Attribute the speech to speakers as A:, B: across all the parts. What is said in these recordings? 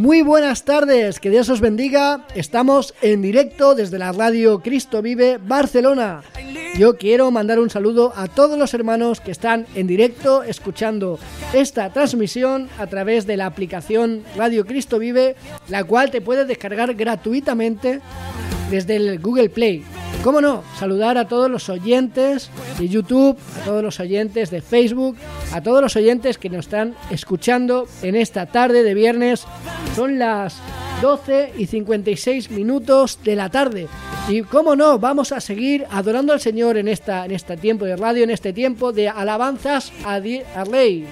A: Muy buenas tardes, que Dios os bendiga. Estamos en directo desde la radio Cristo Vive Barcelona. Yo quiero mandar un saludo a todos los hermanos que están en directo escuchando esta transmisión a través de la aplicación Radio Cristo Vive, la cual te puedes descargar gratuitamente desde el Google Play. ¿Cómo no? Saludar a todos los oyentes de YouTube, a todos los oyentes de Facebook, a todos los oyentes que nos están escuchando en esta tarde de viernes. Son las 12 y 56 minutos de la tarde. Y cómo no, vamos a seguir adorando al Señor en, esta, en este tiempo de radio, en este tiempo de alabanzas a, a Rey.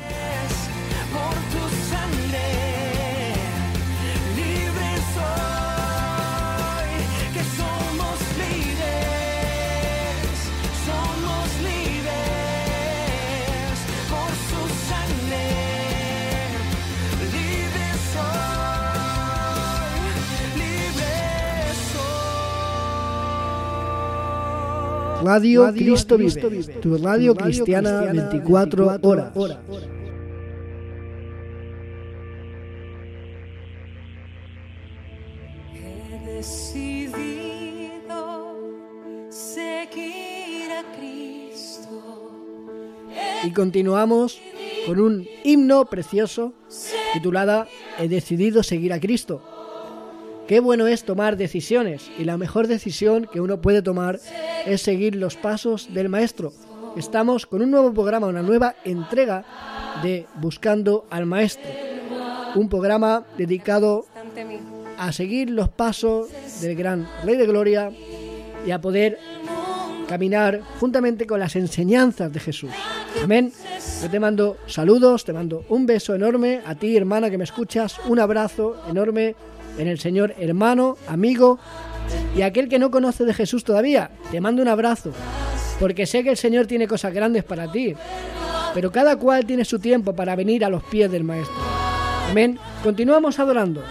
A: Radio, Cristo, Vive, tu radio, cristiana, 24, horas.
B: He decidido seguir a Cristo.
A: Y continuamos con un himno precioso titulada He decidido seguir a Cristo. Qué bueno es tomar decisiones y la mejor decisión que uno puede tomar es seguir los pasos del Maestro. Estamos con un nuevo programa, una nueva entrega de Buscando al Maestro. Un programa dedicado a seguir los pasos del gran Rey de Gloria y a poder caminar juntamente con las enseñanzas de Jesús. Amén. Yo te mando saludos, te mando un beso enorme a ti, hermana, que me escuchas, un abrazo enorme en el Señor, hermano, amigo y aquel que no conoce de Jesús todavía. Te mando un abrazo, porque sé que el Señor tiene cosas grandes para ti, pero cada cual tiene su tiempo para venir a los pies del Maestro. Amén. Continuamos adorando.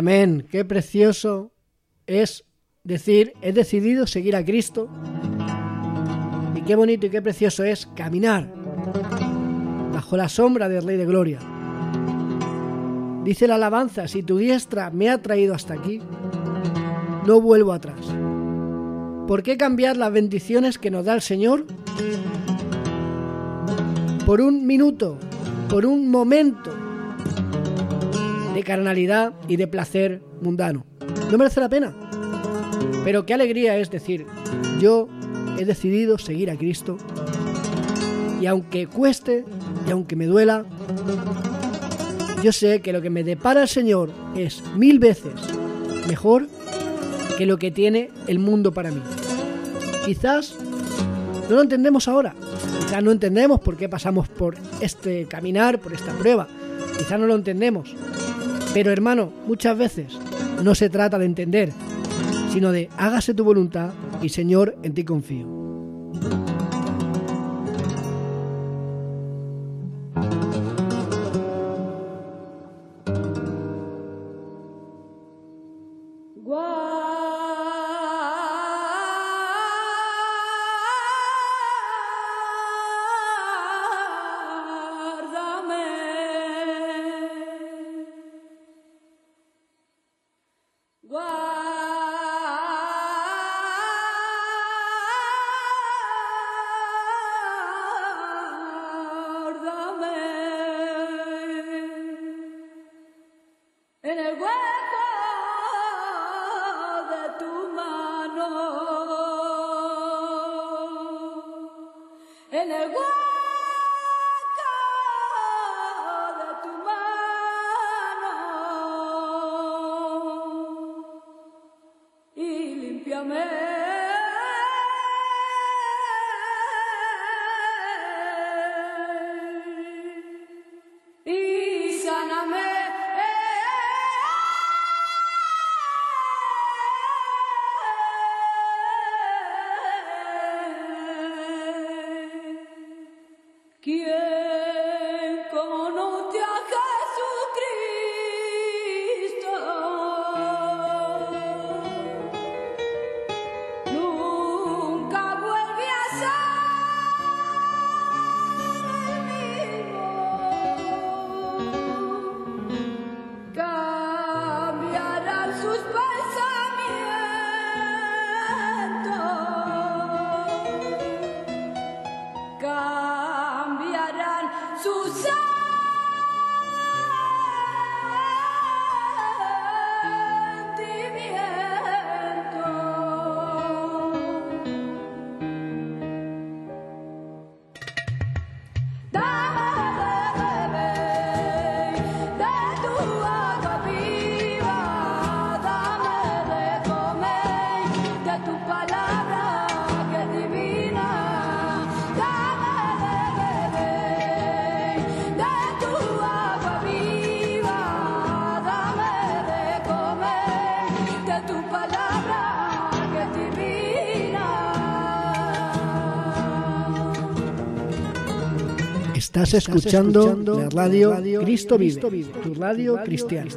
A: Amén. Qué precioso es decir, he decidido seguir a Cristo. Y qué bonito y qué precioso es caminar bajo la sombra del Rey de Gloria. Dice la alabanza, si tu diestra me ha traído hasta aquí, no vuelvo atrás. ¿Por qué cambiar las bendiciones que nos da el Señor? Por un minuto, por un momento de carnalidad y de placer mundano. No merece la pena. Pero qué alegría es decir, yo he decidido seguir a Cristo y aunque cueste y aunque me duela, yo sé que lo que me depara el Señor es mil veces mejor que lo que tiene el mundo para mí. Quizás no lo entendemos ahora, quizás no entendemos por qué pasamos por este caminar, por esta prueba, quizás no lo entendemos, pero hermano, muchas veces no se trata de entender, sino de hágase tu voluntad y Señor, en ti confío.
B: Estás escuchando, la radio, Cristo, vive, tu radio, cristiana.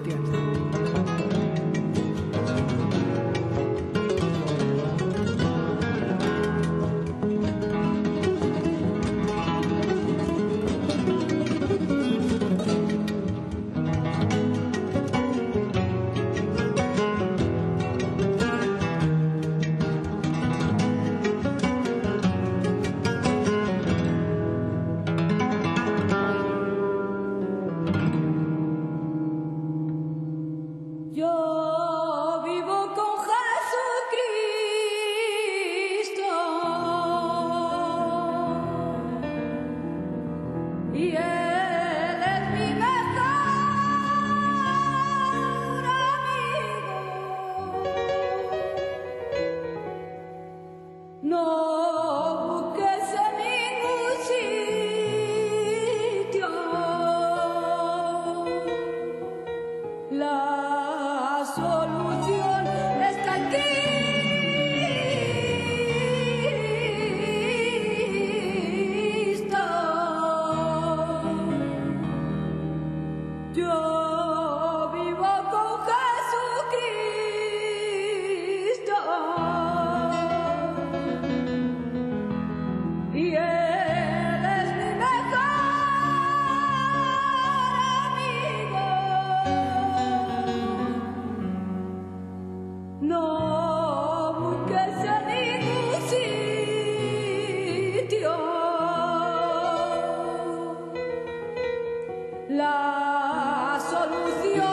A: solución.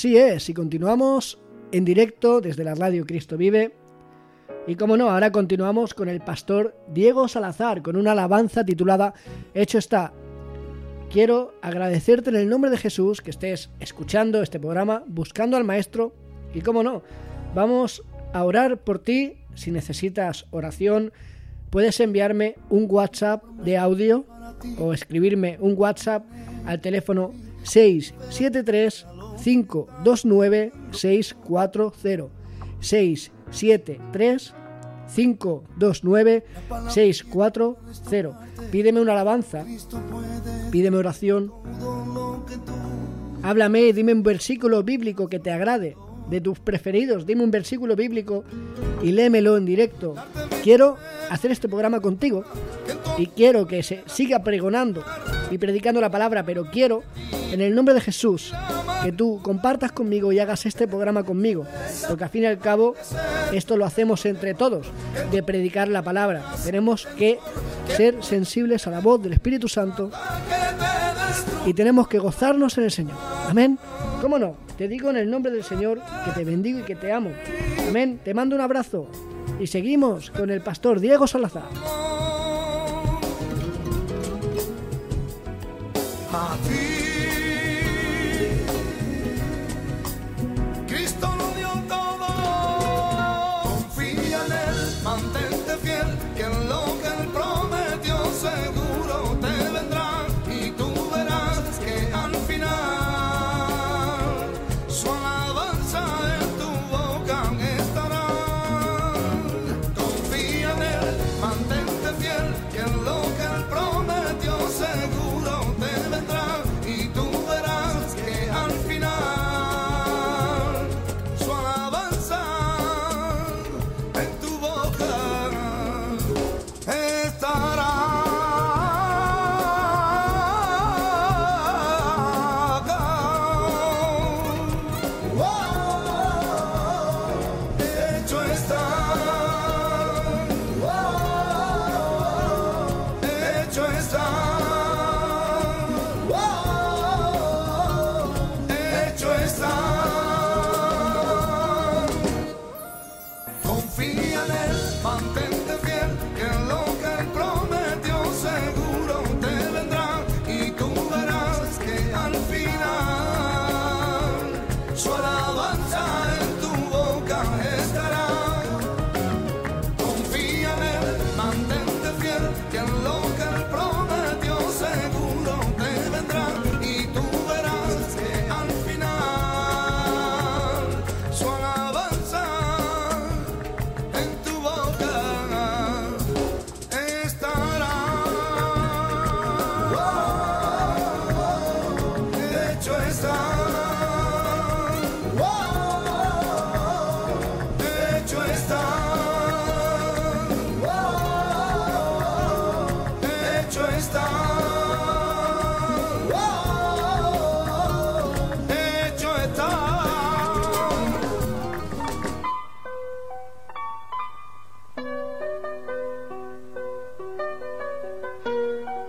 B: Así es, y continuamos en directo desde la radio Cristo Vive. Y como no, ahora continuamos con el pastor Diego Salazar, con una alabanza titulada Hecho está.
A: Quiero agradecerte en el nombre de Jesús que estés escuchando este programa, buscando al Maestro, y como no, vamos a orar por ti. Si necesitas oración, puedes enviarme un WhatsApp de audio o escribirme un WhatsApp al teléfono 673 529 640 673 529 640 Pídeme una alabanza, pídeme oración, háblame, dime un versículo bíblico que te agrade, de tus preferidos, dime un versículo bíblico y léemelo en directo. Quiero hacer este programa contigo y quiero que se siga pregonando y predicando la palabra, pero quiero, en el nombre de Jesús, que tú compartas conmigo y hagas este programa conmigo, porque al fin y al cabo esto lo hacemos entre todos, de predicar la palabra. Tenemos que ser sensibles a la voz del Espíritu Santo y tenemos que gozarnos en el Señor. Amén. ¿Cómo no? Te digo en el nombre del Señor que te bendigo y que te amo. Amén. Te mando un abrazo y seguimos con el pastor Diego Salazar.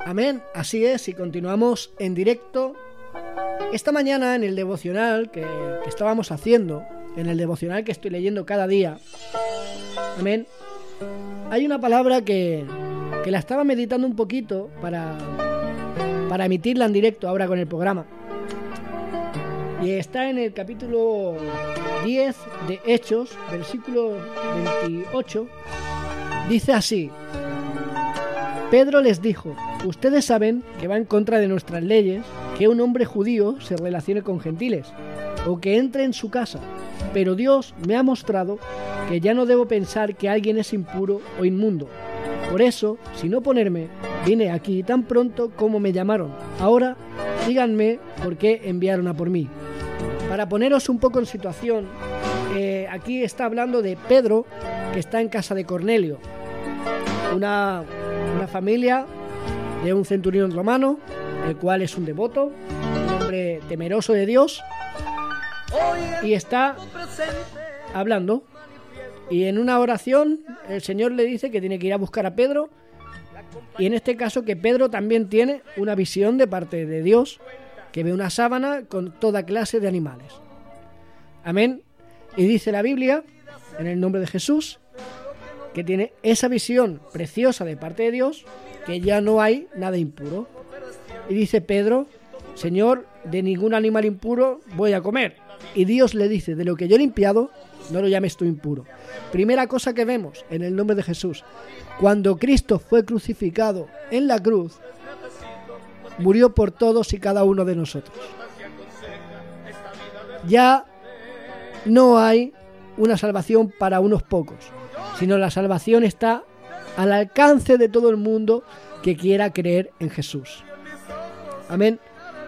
A: Amén, así es, y continuamos en directo. Esta mañana en el devocional que, que estábamos haciendo, en el devocional que estoy leyendo cada día, amén, hay una palabra que, que la estaba meditando un poquito para, para emitirla en directo ahora con el programa. Y está en el capítulo 10 de Hechos, versículo 28, dice así. Pedro les dijo, ustedes saben que va en contra de nuestras leyes que un hombre judío se relacione con gentiles o que entre en su casa, pero Dios me ha mostrado que ya no debo pensar que alguien es impuro o inmundo. Por eso, sin oponerme, vine aquí tan pronto como me llamaron. Ahora, díganme por qué enviaron a por mí. Para poneros un poco en situación, eh, aquí está hablando de Pedro, que está en casa de Cornelio, una, una familia de un centurión romano, el cual es un devoto, un hombre temeroso de Dios, y está hablando. Y en una oración el Señor le dice que tiene que ir a buscar a Pedro. Y en este caso que Pedro también tiene una visión de parte de Dios, que ve una sábana con toda clase de animales. Amén. Y dice la Biblia, en el nombre de Jesús, que tiene esa visión preciosa de parte de Dios, que ya no hay nada impuro. Y dice Pedro, Señor, de ningún animal impuro voy a comer. Y Dios le dice, de lo que yo he limpiado, no lo llames tú impuro. Primera cosa que vemos en el nombre de Jesús. Cuando Cristo fue crucificado en la cruz, murió por todos y cada uno de nosotros. Ya no hay una salvación para unos pocos, sino la salvación está al alcance de todo el mundo que quiera creer en Jesús. Amén.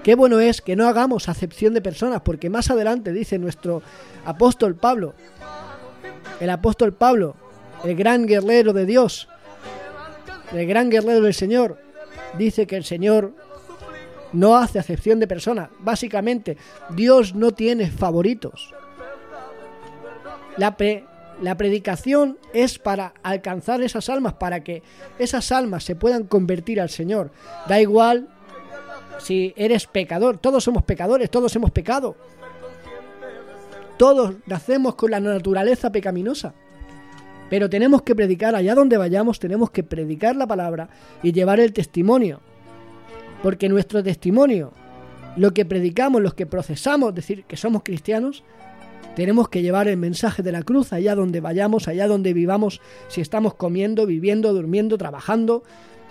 A: Qué bueno es que no hagamos acepción de personas, porque más adelante dice nuestro apóstol Pablo, el apóstol Pablo, el gran guerrero de Dios, el gran guerrero del Señor, dice que el Señor no hace acepción de personas. Básicamente, Dios no tiene favoritos. La, la predicación es para alcanzar esas almas, para que esas almas se puedan convertir al Señor. Da igual si eres pecador, todos somos pecadores, todos hemos pecado. Todos nacemos con la naturaleza pecaminosa. Pero tenemos que predicar allá donde vayamos, tenemos que predicar la palabra y llevar el testimonio. Porque nuestro testimonio, lo que predicamos, los que procesamos, decir que somos cristianos, tenemos que llevar el mensaje de la cruz allá donde vayamos, allá donde vivamos, si estamos comiendo, viviendo, durmiendo, trabajando,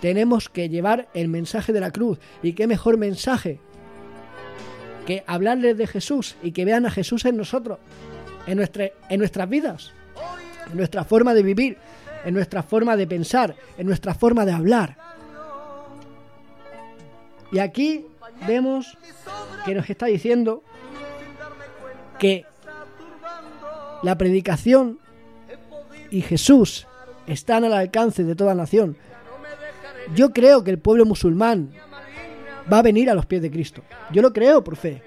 A: tenemos que llevar el mensaje de la cruz. ¿Y qué mejor mensaje que hablarles de Jesús y que vean a Jesús en nosotros, en, nuestra, en nuestras vidas, en nuestra forma de vivir, en nuestra forma de pensar, en nuestra forma de hablar? Y aquí vemos que nos está diciendo que la predicación y Jesús están al alcance de toda nación. Yo creo que el pueblo musulmán va a venir a los pies de Cristo. Yo lo creo por fe.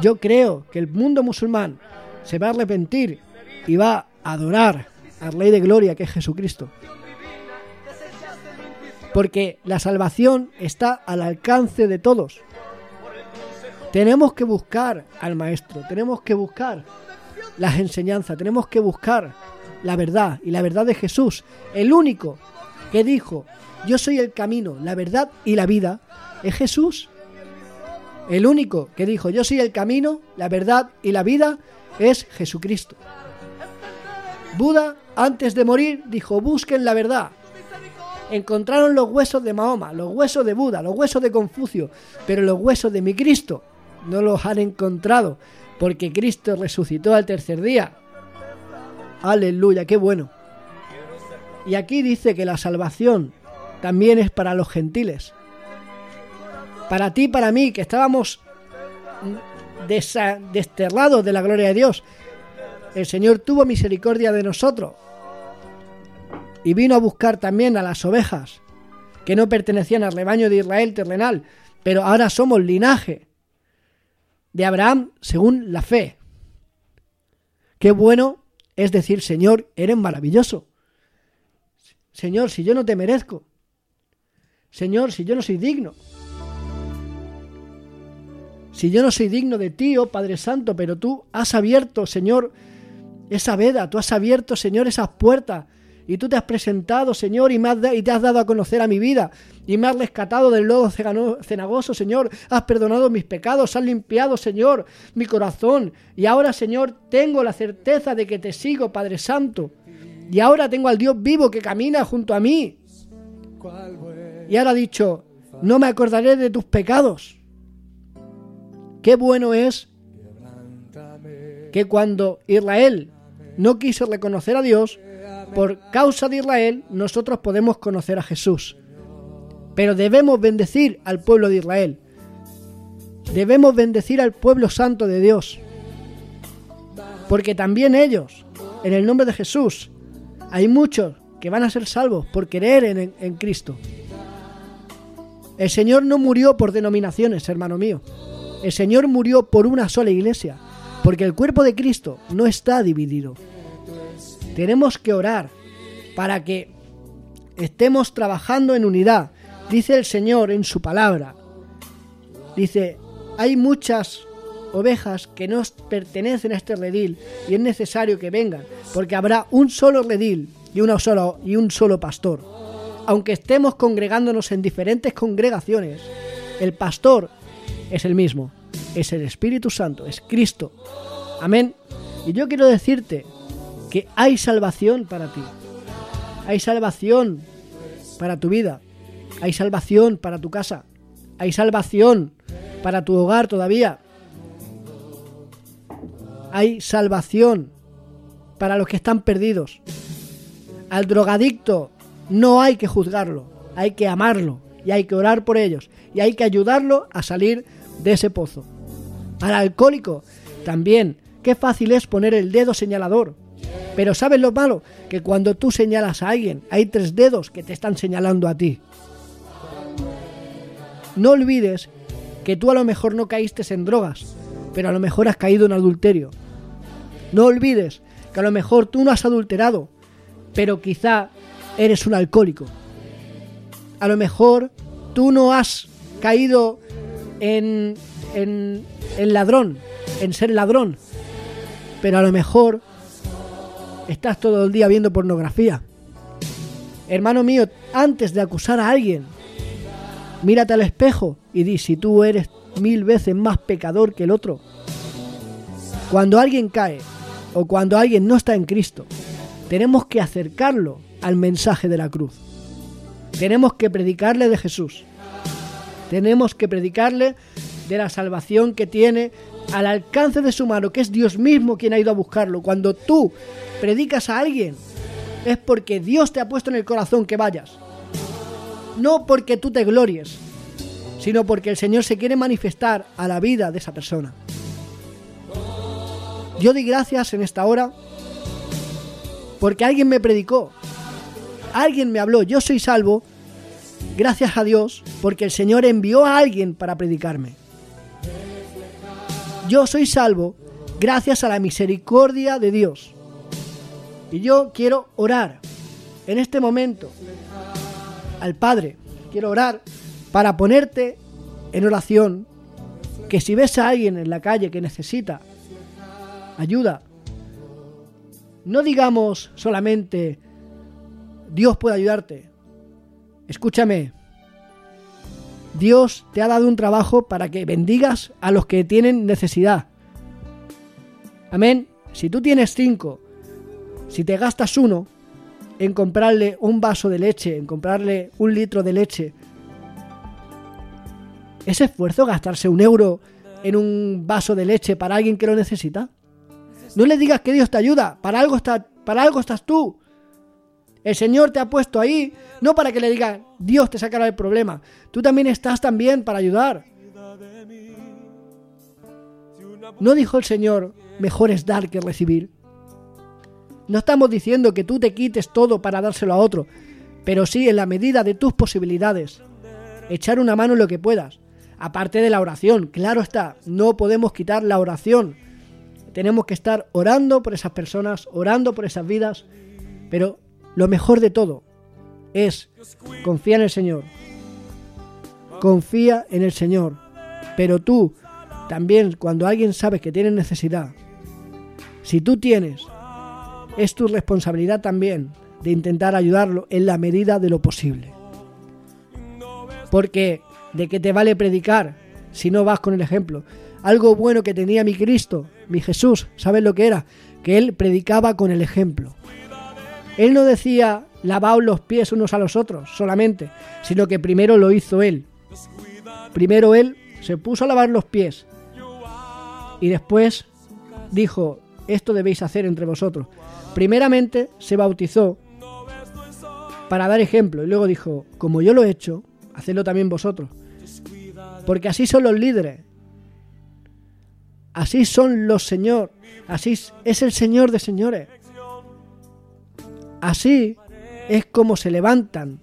A: Yo creo que el mundo musulmán se va a arrepentir y va a adorar al Rey de Gloria que es Jesucristo. Porque la salvación está al alcance de todos. Tenemos que buscar al Maestro, tenemos que buscar las enseñanzas, tenemos que buscar la verdad y la verdad de Jesús, el único que dijo, yo soy el camino, la verdad y la vida, es Jesús. El único que dijo, yo soy el camino, la verdad y la vida, es Jesucristo. Buda, antes de morir, dijo, busquen la verdad. Encontraron los huesos de Mahoma, los huesos de Buda, los huesos de Confucio, pero los huesos de mi Cristo no los han encontrado, porque Cristo resucitó al tercer día. Aleluya, qué bueno. Y aquí dice que la salvación también es para los gentiles. Para ti, para mí, que estábamos desterrados de la gloria de Dios. El Señor tuvo misericordia de nosotros y vino a buscar también a las ovejas que no pertenecían al rebaño de Israel terrenal, pero ahora somos linaje de Abraham según la fe. Qué bueno es decir, Señor, eres maravilloso. Señor, si yo no te merezco. Señor, si yo no soy digno. Si yo no soy digno de ti, oh Padre Santo, pero tú has abierto, Señor, esa veda, tú has abierto, Señor, esas puertas. Y tú te has presentado, Señor, y, me has y te has dado a conocer a mi vida. Y me has rescatado del lodo cenagoso, Señor. Has perdonado mis pecados, has limpiado, Señor, mi corazón. Y ahora, Señor, tengo la certeza de que te sigo, Padre Santo. Y ahora tengo al Dios vivo que camina junto a mí. Y ahora ha dicho, no me acordaré de tus pecados. Qué bueno es que cuando Israel no quiso reconocer a Dios, por causa de Israel nosotros podemos conocer a Jesús. Pero debemos bendecir al pueblo de Israel. Debemos bendecir al pueblo santo de Dios. Porque también ellos, en el nombre de Jesús, hay muchos que van a ser salvos por creer en, en Cristo. El Señor no murió por denominaciones, hermano mío. El Señor murió por una sola iglesia, porque el cuerpo de Cristo no está dividido. Tenemos que orar para que estemos trabajando en unidad. Dice el Señor en su palabra. Dice, hay muchas ovejas que no pertenecen a este redil y es necesario que vengan, porque habrá un solo redil y, una sola, y un solo pastor. Aunque estemos congregándonos en diferentes congregaciones, El pastor es el mismo, es el Espíritu Santo, es Cristo. Amén. Y yo quiero decirte que hay salvación para ti. Hay salvación para tu vida. Hay salvación para tu casa. Hay salvación para tu hogar todavía. Hay salvación para los que están perdidos. Al drogadicto no hay que juzgarlo, hay que amarlo y hay que orar por ellos y hay que ayudarlo a salir de ese pozo. Al alcohólico también, qué fácil es poner el dedo señalador. Pero ¿sabes lo malo? Que cuando tú señalas a alguien, hay tres dedos que te están señalando a ti. No olvides que tú a lo mejor no caíste en drogas, pero a lo mejor has caído en adulterio. No olvides que a lo mejor tú no has adulterado, pero quizá eres un alcohólico. A lo mejor tú no has caído en, en, ladrón, en ser ladrón, pero a lo mejor estás todo el día viendo pornografía. Hermano mío, antes de acusar a alguien, mírate al espejo y di si tú eres mil veces más pecador que el otro. Cuando alguien cae o cuando alguien no está en Cristo, tenemos que acercarlo al mensaje de la cruz. Tenemos que predicarle de Jesús. Tenemos que predicarle de la salvación que tiene al alcance de su mano, que es Dios mismo quien ha ido a buscarlo. Cuando tú predicas a alguien, es porque Dios te ha puesto en el corazón que vayas. No porque tú te glories, sino porque el Señor se quiere manifestar a la vida de esa persona. Yo di gracias en esta hora porque alguien me predicó, alguien me habló, yo soy salvo, gracias a Dios, porque el Señor envió a alguien para predicarme. Yo soy salvo gracias a la misericordia de Dios. Y yo quiero orar en este momento al Padre. Quiero orar para ponerte en oración que si ves a alguien en la calle que necesita ayuda, no digamos solamente Dios puede ayudarte. Escúchame. Dios te ha dado un trabajo para que bendigas a los que tienen necesidad. Amén. Si tú tienes cinco, si te gastas uno en comprarle un vaso de leche, en comprarle un litro de leche, ¿es esfuerzo gastarse un euro en un vaso de leche para alguien que lo necesita? No le digas que Dios te ayuda, para algo, está, para algo estás tú. El Señor te ha puesto ahí, no para que le digas, Dios te sacará el problema. Tú también estás también para ayudar. No dijo el Señor, mejor es dar que recibir. No estamos diciendo que tú te quites todo para dárselo a otro, pero sí en la medida de tus posibilidades. Echar una mano en lo que puedas. Aparte de la oración, claro está, no podemos quitar la oración. Tenemos que estar orando por esas personas, orando por esas vidas, pero lo mejor de todo es confía en el Señor. Confía en el Señor. Pero tú, también cuando alguien sabe que tiene necesidad, si tú tienes, es tu responsabilidad también de intentar ayudarlo en la medida de lo posible. Porque de qué te vale predicar si no vas con el ejemplo. Algo bueno que tenía mi Cristo, mi Jesús, ¿sabes lo que era? Que él predicaba con el ejemplo. Él no decía lavaos los pies unos a los otros solamente, sino que primero lo hizo él. Primero él se puso a lavar los pies y después dijo, esto debéis hacer entre vosotros. Primeramente se bautizó para dar ejemplo y luego dijo, como yo lo he hecho, hacedlo también vosotros. Porque así son los líderes. Así son los señores. Así es el Señor de señores. Así es como se levantan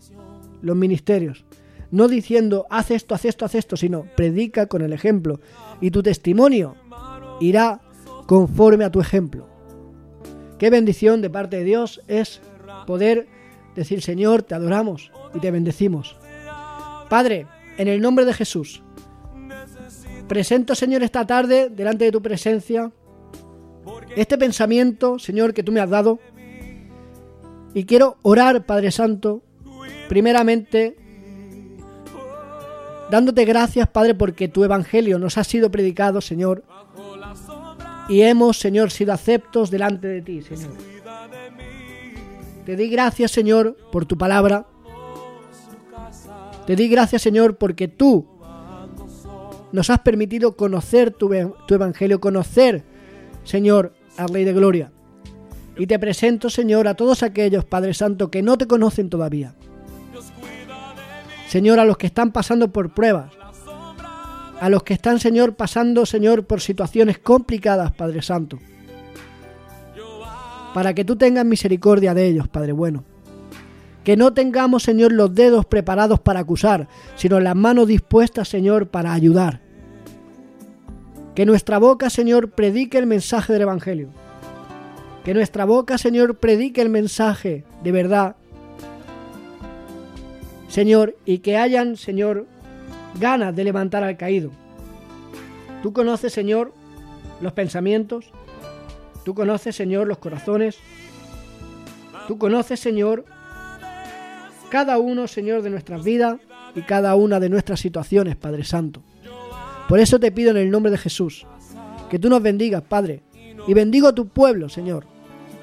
A: los ministerios. No diciendo, haz esto, haz esto, haz esto, sino predica con el ejemplo. Y tu testimonio irá conforme a tu ejemplo. Qué bendición de parte de Dios es poder decir, Señor, te adoramos y te bendecimos. Padre, en el nombre de Jesús, presento, Señor, esta tarde delante de tu presencia este pensamiento, Señor, que tú me has dado. Y quiero orar, Padre Santo, primeramente dándote gracias, Padre, porque tu evangelio nos ha sido predicado, Señor, y hemos, Señor, sido aceptos delante de ti, Señor. Te di gracias, Señor, por tu palabra. Te di gracias, Señor, porque tú nos has permitido conocer tu, tu evangelio, conocer, Señor, al Rey de Gloria. Y te presento, Señor, a todos aquellos, Padre Santo, que no te conocen todavía. Señor, a los que están pasando por pruebas, a los que están, Señor, pasando, Señor, por situaciones complicadas, Padre Santo, para que tú tengas misericordia de ellos, Padre bueno. Que no tengamos, Señor, los dedos preparados para acusar, sino las manos dispuestas, Señor, para ayudar. Que nuestra boca, Señor, predique el mensaje del Evangelio. Que nuestra boca, Señor, predique el mensaje de verdad. Señor, y que hayan, Señor, ganas de levantar al caído. Tú conoces, Señor, los pensamientos. Tú conoces, Señor, los corazones. Tú conoces, Señor, cada uno, Señor, de nuestras vidas y cada una de nuestras situaciones, Padre Santo. Por eso te pido en el nombre de Jesús que tú nos bendigas, Padre, y bendigo a tu pueblo, Señor.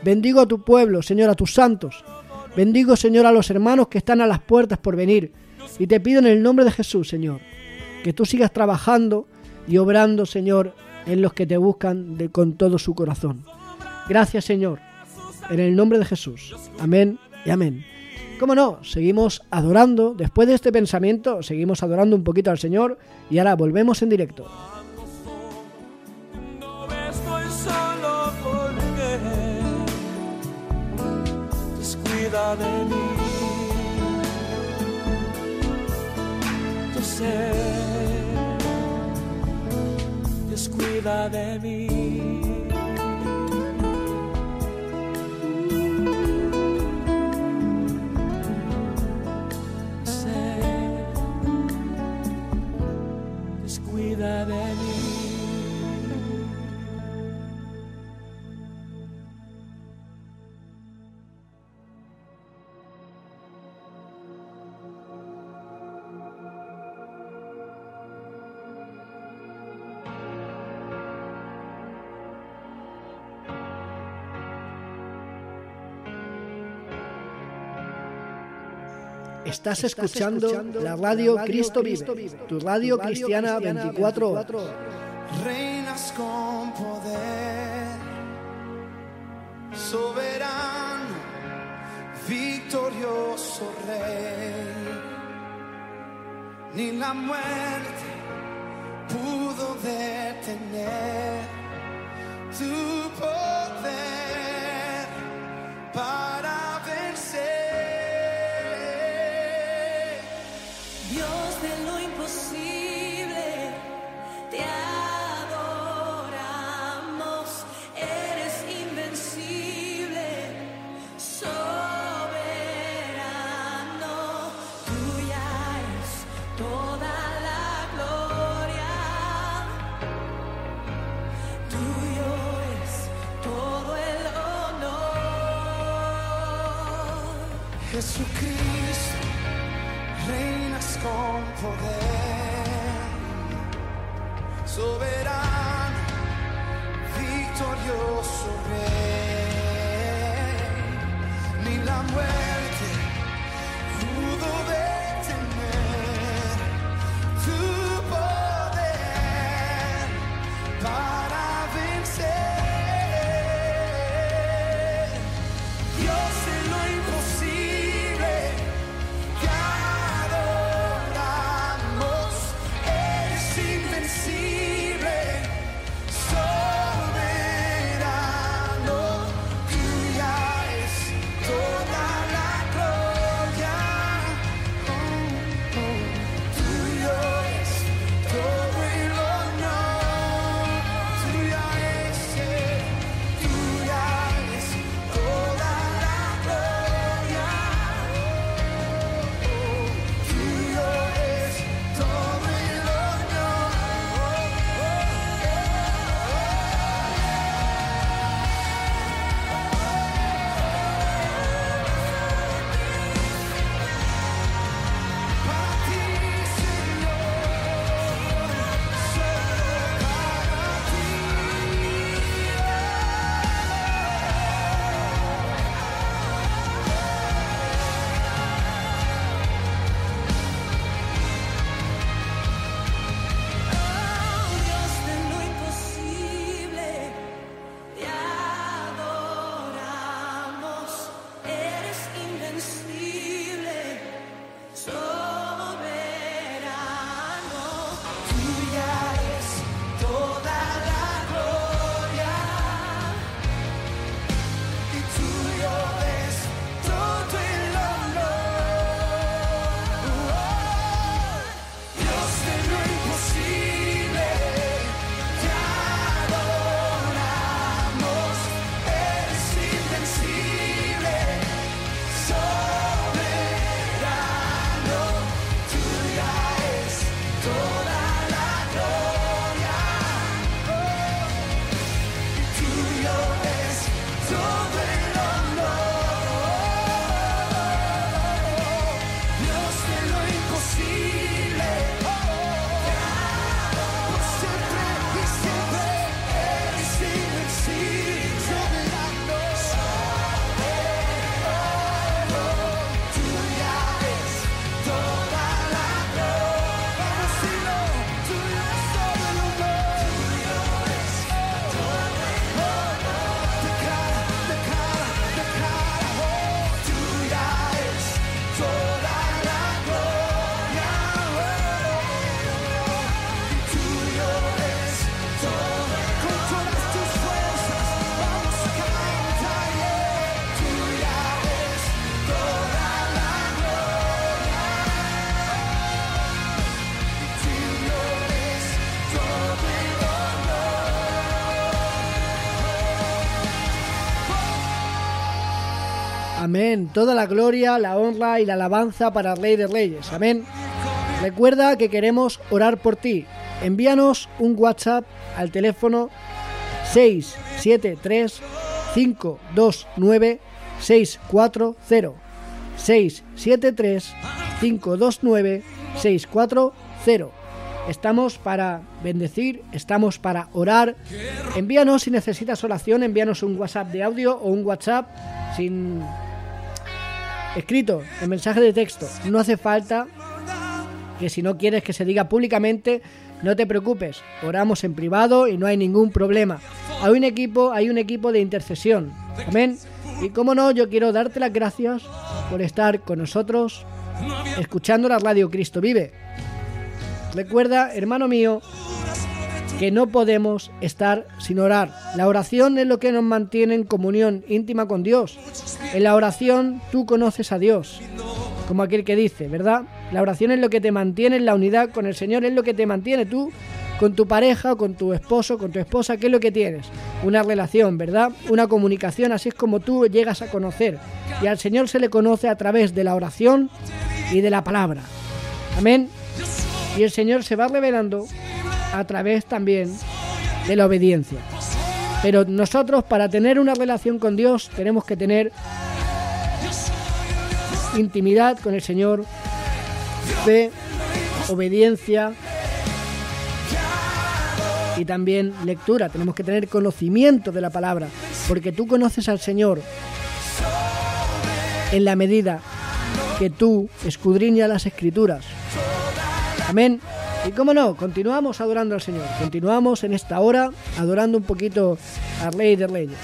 A: Bendigo a tu pueblo, Señor, a tus santos. Bendigo, Señor, a los hermanos que están a las puertas por venir. Y te pido en el nombre de Jesús, Señor, que tú sigas trabajando y obrando, Señor, en los que te buscan de, con todo su corazón. Gracias, Señor, en el nombre de Jesús. Amén y amén. ¿Cómo no? Seguimos adorando. Después de este pensamiento, seguimos adorando un poquito al Señor y ahora volvemos en directo.
C: Descuida de mí. Yo sé, descuida de mí.
A: Estás escuchando la radio Cristo Vive, tu radio cristiana 24 horas.
D: Reinas con poder, soberano, victorioso rey. Ni la muerte pudo detener tu poder para
A: Amén. Toda la gloria, la honra y la alabanza para el Rey de Reyes. Amén. Recuerda que queremos orar por ti. Envíanos un WhatsApp al teléfono 673 529 640 673 529 640 Estamos para bendecir, estamos para orar. Envíanos si necesitas oración, envíanos un WhatsApp de audio o un WhatsApp sin escrito, en mensaje de texto. No hace falta que si no quieres que se diga públicamente, no te preocupes. Oramos en privado y no hay ningún problema. Hay un equipo, hay un equipo de intercesión. Amén. Y como no, yo quiero darte las gracias por estar con nosotros escuchando la radio Cristo Vive. Recuerda, hermano mío, que no podemos estar sin orar. La oración es lo que nos mantiene en comunión íntima con Dios. En la oración tú conoces a Dios, como aquel que dice, ¿verdad? La oración es lo que te mantiene en la unidad con el Señor, es lo que te mantiene tú con tu pareja, con tu esposo, con tu esposa, ¿qué es lo que tienes? Una relación, ¿verdad? Una comunicación, así es como tú llegas a conocer. Y al Señor se le conoce a través de la oración y de la palabra. Amén. Y el Señor se va revelando a través también de la obediencia. Pero nosotros para tener una relación con Dios tenemos que tener intimidad con el Señor, fe, obediencia y también lectura. Tenemos que tener conocimiento de la palabra, porque tú conoces al Señor en la medida que tú escudriñas las escrituras. Amén. Y cómo no, continuamos adorando al Señor. Continuamos en esta hora adorando un poquito al Rey de Reyes.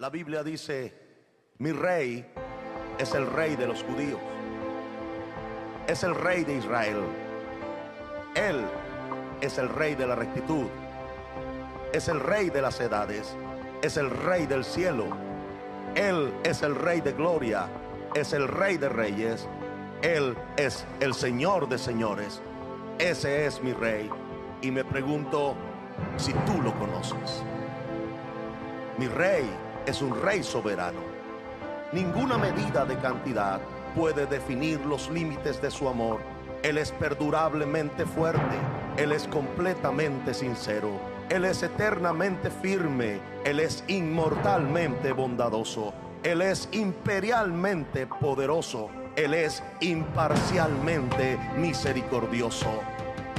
E: La
F: Biblia dice, mi rey es el rey de los judíos, es el rey de Israel, él es el rey de la rectitud, es el rey de las edades, es el rey del cielo, él es el rey de gloria, es el rey de reyes, él es el señor de señores, ese es mi rey. Y me pregunto si tú lo conoces. Mi rey es un rey soberano. Ninguna medida de cantidad puede definir los límites de su amor. Él es perdurablemente fuerte. Él es completamente sincero. Él es eternamente firme. Él es inmortalmente bondadoso. Él es imperialmente poderoso. Él es imparcialmente misericordioso.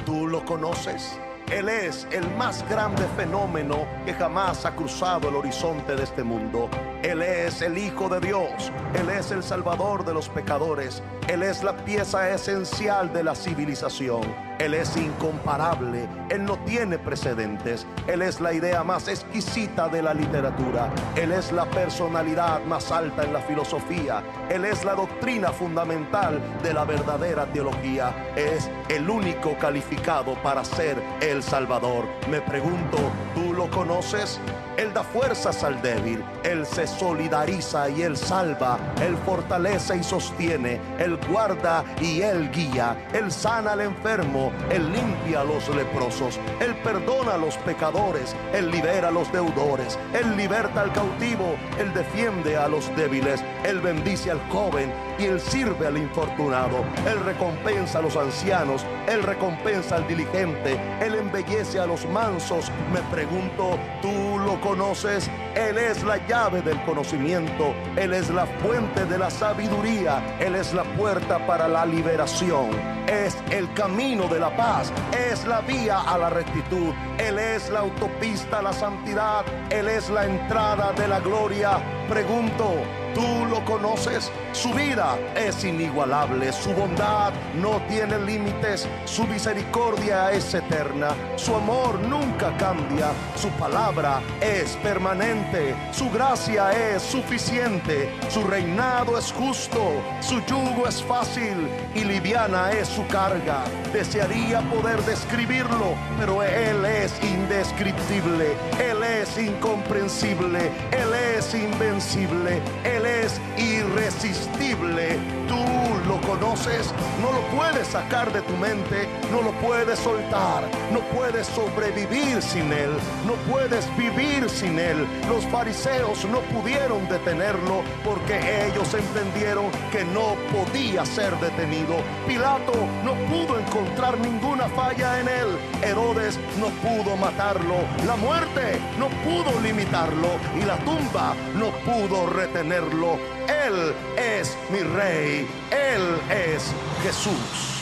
F: ¿Tú lo conoces? Él es el más grande fenómeno que jamás ha cruzado el horizonte de este mundo. Él es el Hijo de Dios. Él es el Salvador de los pecadores. Él es la pieza esencial de la civilización. Él es incomparable. Él no tiene precedentes. Él es la idea más exquisita de la literatura. Él es la personalidad más alta en la filosofía. Él es la doctrina fundamental de la verdadera teología. Es el único calificado para ser el Salvador. Me pregunto, ¿tú lo conoces? Él da fuerzas al débil, Él se solidariza y Él salva, Él fortalece y sostiene, Él guarda y Él guía, Él sana al enfermo, Él limpia a los leprosos, Él perdona a los pecadores, Él libera a los deudores, Él liberta al cautivo, Él defiende a los débiles, Él bendice al joven y Él sirve al infortunado, Él recompensa a los ancianos, Él recompensa al diligente, Él embellece a los mansos. Me pregunto, ¿tú lo conoces? Él es la llave del conocimiento, Él es la fuente de la sabiduría, Él es la puerta para la liberación, es el camino de la paz, es la vía a la rectitud, Él es la autopista a la santidad, Él es la entrada de la gloria. Pregunto, ¿tú lo conoces? Su vida es inigualable, su bondad no tiene límites, su misericordia es eterna, su amor nunca cambia, su palabra es permanente, su gracia es suficiente, su reinado es justo, su yugo es fácil y liviana es su carga. Desearía poder describirlo, pero Él es indescriptible, Él es incomprensible, Él es invencible, Él es irresistible. Tú lo conoces, no lo puedes sacar de tu mente, no lo puedes soltar, no puedes sobrevivir sin Él, no puedes vivir sin Él. Los fariseos no pudieron detenerlo porque ellos entendieron que no podía ser detenido. Pilato no pudo encontrar ninguna falla en Él. Herodes no pudo matarlo. La muerte no pudo limitarlo y la tumba no pudo retenerlo. Él es mi rey. Él es Jesús.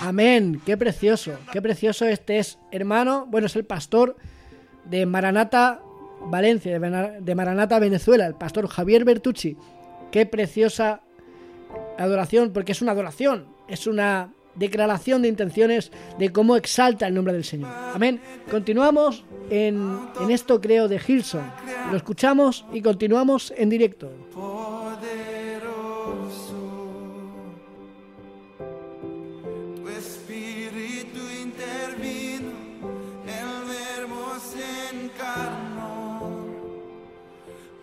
A: Amén, qué precioso, qué precioso este es, hermano, bueno, es el pastor de Maranata, Valencia, de Maranata, Venezuela, el pastor Javier Bertucci. Qué preciosa adoración, porque es una adoración, es una declaración de intenciones de cómo exalta el nombre del Señor. Amén. Continuamos en, en esto creo de Hilson. Lo escuchamos y continuamos en directo.
D: Tu.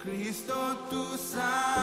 D: Cristo tú salvas.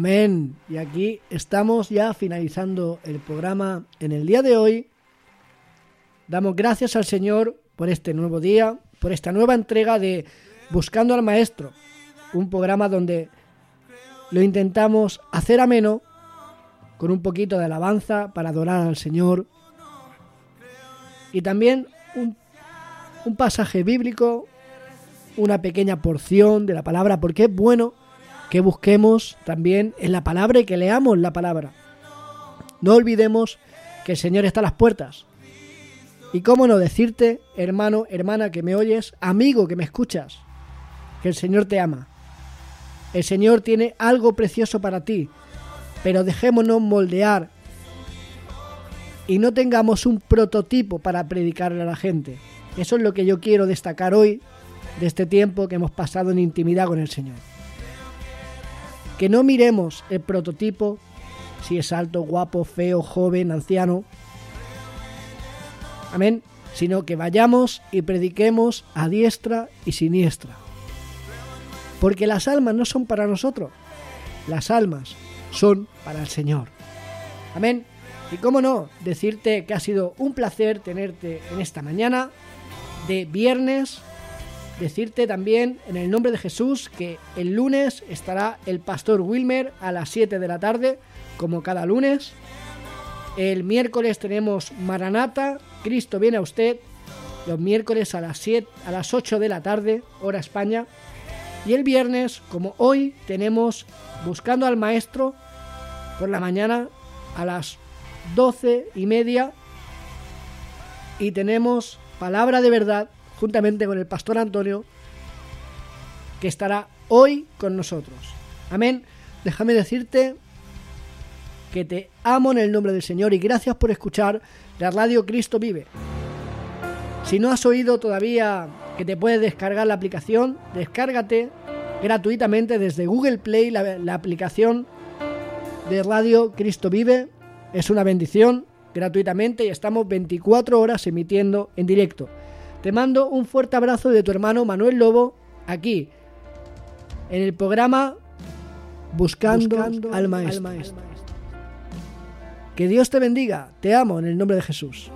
A: Amén. Y aquí estamos ya finalizando el programa en el día de hoy. Damos gracias al Señor por este nuevo día, por esta nueva entrega de Buscando al Maestro, un programa donde lo intentamos hacer ameno con un poquito de alabanza para adorar al Señor y también un, un pasaje bíblico, una pequeña porción de la palabra, porque es bueno que busquemos también en la palabra y que leamos la palabra. No olvidemos que el Señor está a las puertas. Y cómo no decirte, hermano, hermana que me oyes, amigo que me escuchas, que el Señor te ama. El Señor tiene algo precioso para ti, pero dejémonos moldear y no tengamos un prototipo para predicarle a la gente. Eso es lo que yo quiero destacar hoy de este tiempo que hemos pasado en intimidad con el Señor. Que no miremos el prototipo, si es alto, guapo, feo, joven, anciano. Amén. Sino que vayamos y prediquemos a diestra y siniestra. Porque las almas no son para nosotros. Las almas son para el Señor. Amén. Y cómo no, decirte que ha sido un placer tenerte en esta mañana de viernes. Decirte también en el nombre de Jesús que el lunes estará el pastor Wilmer a las 7 de la tarde, como cada lunes. El miércoles tenemos Maranata, Cristo viene a usted, los miércoles a las 7, a las 8 de la tarde, hora España. Y el viernes, como hoy, tenemos Buscando al Maestro por la mañana a las 12 y media. Y tenemos Palabra de Verdad juntamente con el pastor Antonio, que estará hoy con nosotros. Amén. Déjame decirte que te amo en el nombre del Señor y gracias por escuchar la radio Cristo Vive. Si no has oído todavía que te puedes descargar la aplicación, descárgate gratuitamente desde Google Play la, la aplicación de Radio Cristo Vive. Es una bendición gratuitamente y estamos 24 horas emitiendo en directo. Te mando un fuerte abrazo de tu hermano Manuel Lobo aquí en el programa Buscando,
B: Buscando
A: al, maestro. Que Dios te bendiga. Te amo en el nombre de Jesús.